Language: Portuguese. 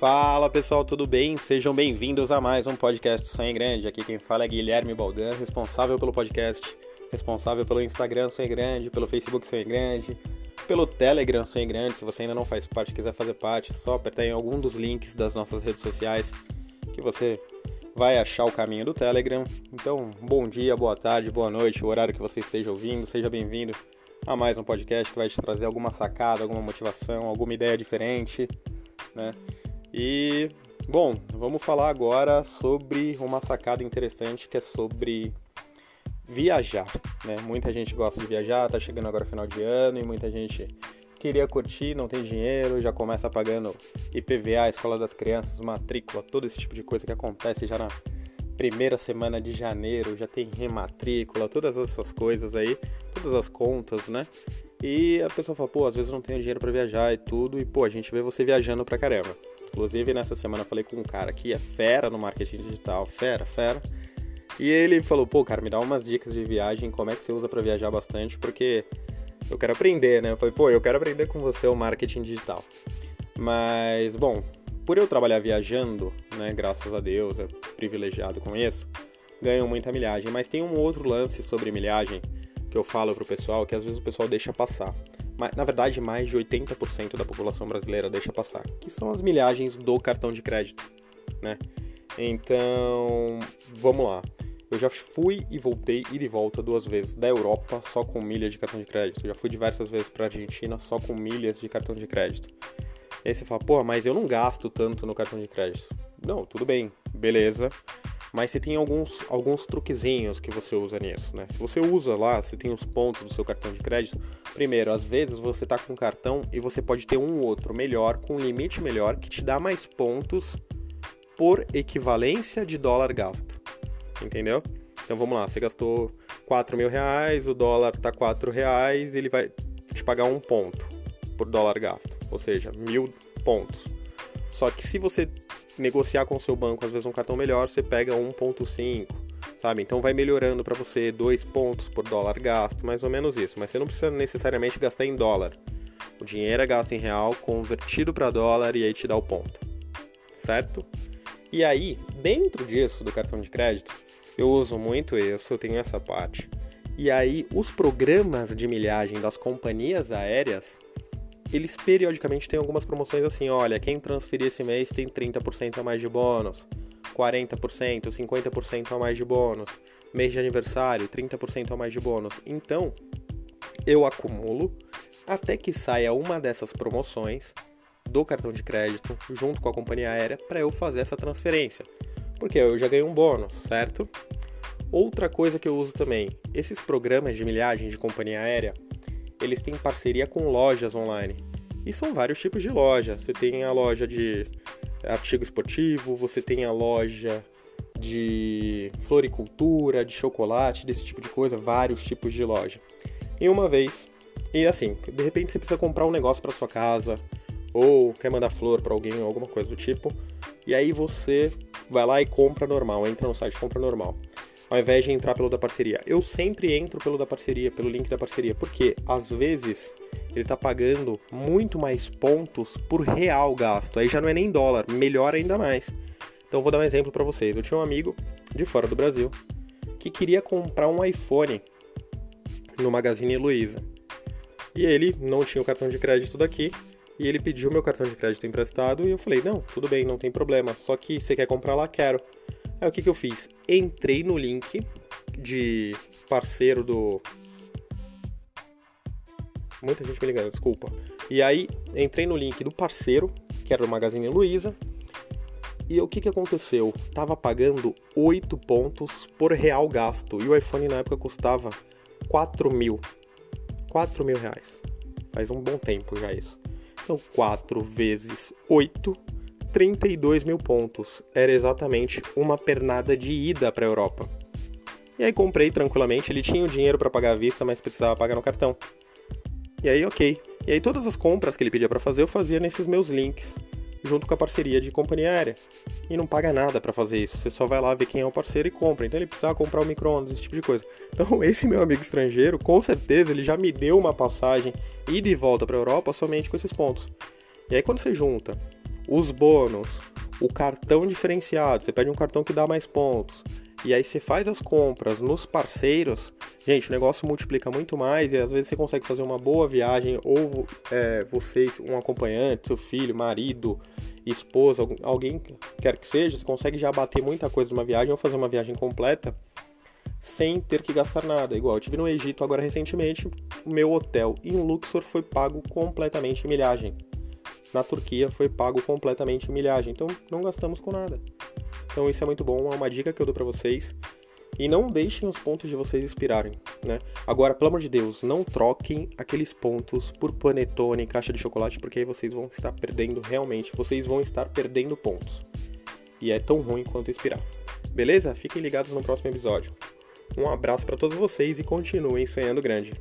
Fala pessoal, tudo bem? Sejam bem-vindos a mais um podcast Sonho Grande. Aqui quem fala é Guilherme Baldan, responsável pelo podcast, responsável pelo Instagram Sonho Grande, pelo Facebook Sonho Grande, pelo Telegram Sonho Grande. Se você ainda não faz parte, quiser fazer parte, é só apertar em algum dos links das nossas redes sociais que você vai achar o caminho do Telegram. Então, bom dia, boa tarde, boa noite, o horário que você esteja ouvindo, seja bem-vindo a mais um podcast que vai te trazer alguma sacada, alguma motivação, alguma ideia diferente, né? E, bom, vamos falar agora sobre uma sacada interessante que é sobre viajar, né? Muita gente gosta de viajar, tá chegando agora final de ano e muita gente queria curtir, não tem dinheiro, já começa pagando IPVA, escola das crianças, matrícula, todo esse tipo de coisa que acontece já na primeira semana de janeiro, já tem rematrícula, todas essas coisas aí, todas as contas, né? E a pessoa fala, pô, às vezes não tenho dinheiro para viajar e tudo, e pô, a gente vê você viajando pra caramba. Inclusive, nessa semana eu falei com um cara que é fera no marketing digital, fera, fera. E ele falou, pô, cara, me dá umas dicas de viagem, como é que você usa para viajar bastante, porque eu quero aprender, né? Eu falei, pô, eu quero aprender com você o marketing digital. Mas, bom, por eu trabalhar viajando, né, graças a Deus, é privilegiado com isso, ganho muita milhagem. Mas tem um outro lance sobre milhagem que eu falo pro pessoal, que às vezes o pessoal deixa passar na verdade, mais de 80% da população brasileira deixa passar, que são as milhagens do cartão de crédito, né? Então, vamos lá. Eu já fui e voltei e de volta duas vezes da Europa só com milhas de cartão de crédito. Já fui diversas vezes para Argentina só com milhas de cartão de crédito. E aí você fala, pô, mas eu não gasto tanto no cartão de crédito. Não, tudo bem, beleza. Mas você tem alguns, alguns truquezinhos que você usa nisso, né? Se você usa lá, você tem os pontos do seu cartão de crédito. Primeiro, às vezes você tá com um cartão e você pode ter um outro melhor, com um limite melhor, que te dá mais pontos por equivalência de dólar gasto. Entendeu? Então vamos lá, você gastou 4 mil reais, o dólar tá 4 reais, ele vai te pagar um ponto por dólar gasto, ou seja, mil pontos. Só que se você negociar com o seu banco, às vezes um cartão melhor, você pega 1.5, sabe? Então vai melhorando para você 2 pontos por dólar gasto, mais ou menos isso. Mas você não precisa necessariamente gastar em dólar. O dinheiro é gasto em real, convertido para dólar e aí te dá o ponto. Certo? E aí, dentro disso do cartão de crédito, eu uso muito isso, eu tenho essa parte. E aí, os programas de milhagem das companhias aéreas eles periodicamente têm algumas promoções assim, olha, quem transferir esse mês tem 30% a mais de bônus, 40%, 50% a mais de bônus, mês de aniversário, 30% a mais de bônus. Então, eu acumulo até que saia uma dessas promoções do cartão de crédito junto com a companhia aérea para eu fazer essa transferência. Porque eu já ganhei um bônus, certo? Outra coisa que eu uso também, esses programas de milhagem de companhia aérea, eles têm parceria com lojas online. E são vários tipos de loja. Você tem a loja de artigo esportivo, você tem a loja de floricultura, de chocolate, desse tipo de coisa, vários tipos de loja. E uma vez, e assim, de repente você precisa comprar um negócio para sua casa, ou quer mandar flor para alguém, ou alguma coisa do tipo, e aí você vai lá e compra normal, entra no site compra normal ao invés de entrar pelo da parceria. Eu sempre entro pelo da parceria, pelo link da parceria, porque às vezes ele está pagando muito mais pontos por real gasto. Aí já não é nem dólar, melhor ainda mais. Então vou dar um exemplo para vocês. Eu tinha um amigo de fora do Brasil que queria comprar um iPhone no Magazine Luiza. E ele não tinha o cartão de crédito daqui e ele pediu meu cartão de crédito emprestado e eu falei: "Não, tudo bem, não tem problema. Só que você quer comprar lá, quero". Aí o que, que eu fiz? Entrei no link de parceiro do. Muita gente me ligando, desculpa. E aí entrei no link do parceiro, que era o Magazine Luiza. E o que, que aconteceu? Tava pagando 8 pontos por real gasto. E o iPhone na época custava 4 mil. 4 mil reais. Faz um bom tempo já isso. Então 4 vezes 8 32 mil pontos. Era exatamente uma pernada de ida para a Europa. E aí comprei tranquilamente. Ele tinha o dinheiro para pagar à vista, mas precisava pagar no cartão. E aí, ok. E aí todas as compras que ele pedia para fazer, eu fazia nesses meus links, junto com a parceria de companhia aérea. E não paga nada para fazer isso. Você só vai lá ver quem é o parceiro e compra. Então ele precisava comprar o micro-ondas, esse tipo de coisa. Então esse meu amigo estrangeiro, com certeza, ele já me deu uma passagem ida e volta para a Europa somente com esses pontos. E aí quando você junta os bônus, o cartão diferenciado, você pede um cartão que dá mais pontos, e aí você faz as compras nos parceiros, gente, o negócio multiplica muito mais e às vezes você consegue fazer uma boa viagem ou é, vocês, um acompanhante, seu filho, marido, esposa, alguém quer que seja, você consegue já bater muita coisa numa viagem ou fazer uma viagem completa sem ter que gastar nada. Igual eu tive no Egito agora recentemente, meu hotel em Luxor foi pago completamente em milhagem. Na Turquia foi pago completamente em milhagem, então não gastamos com nada. Então isso é muito bom, é uma dica que eu dou para vocês. E não deixem os pontos de vocês expirarem, né? Agora, pelo amor de Deus, não troquem aqueles pontos por panetone, caixa de chocolate, porque aí vocês vão estar perdendo realmente, vocês vão estar perdendo pontos. E é tão ruim quanto expirar. Beleza? Fiquem ligados no próximo episódio. Um abraço para todos vocês e continuem sonhando grande.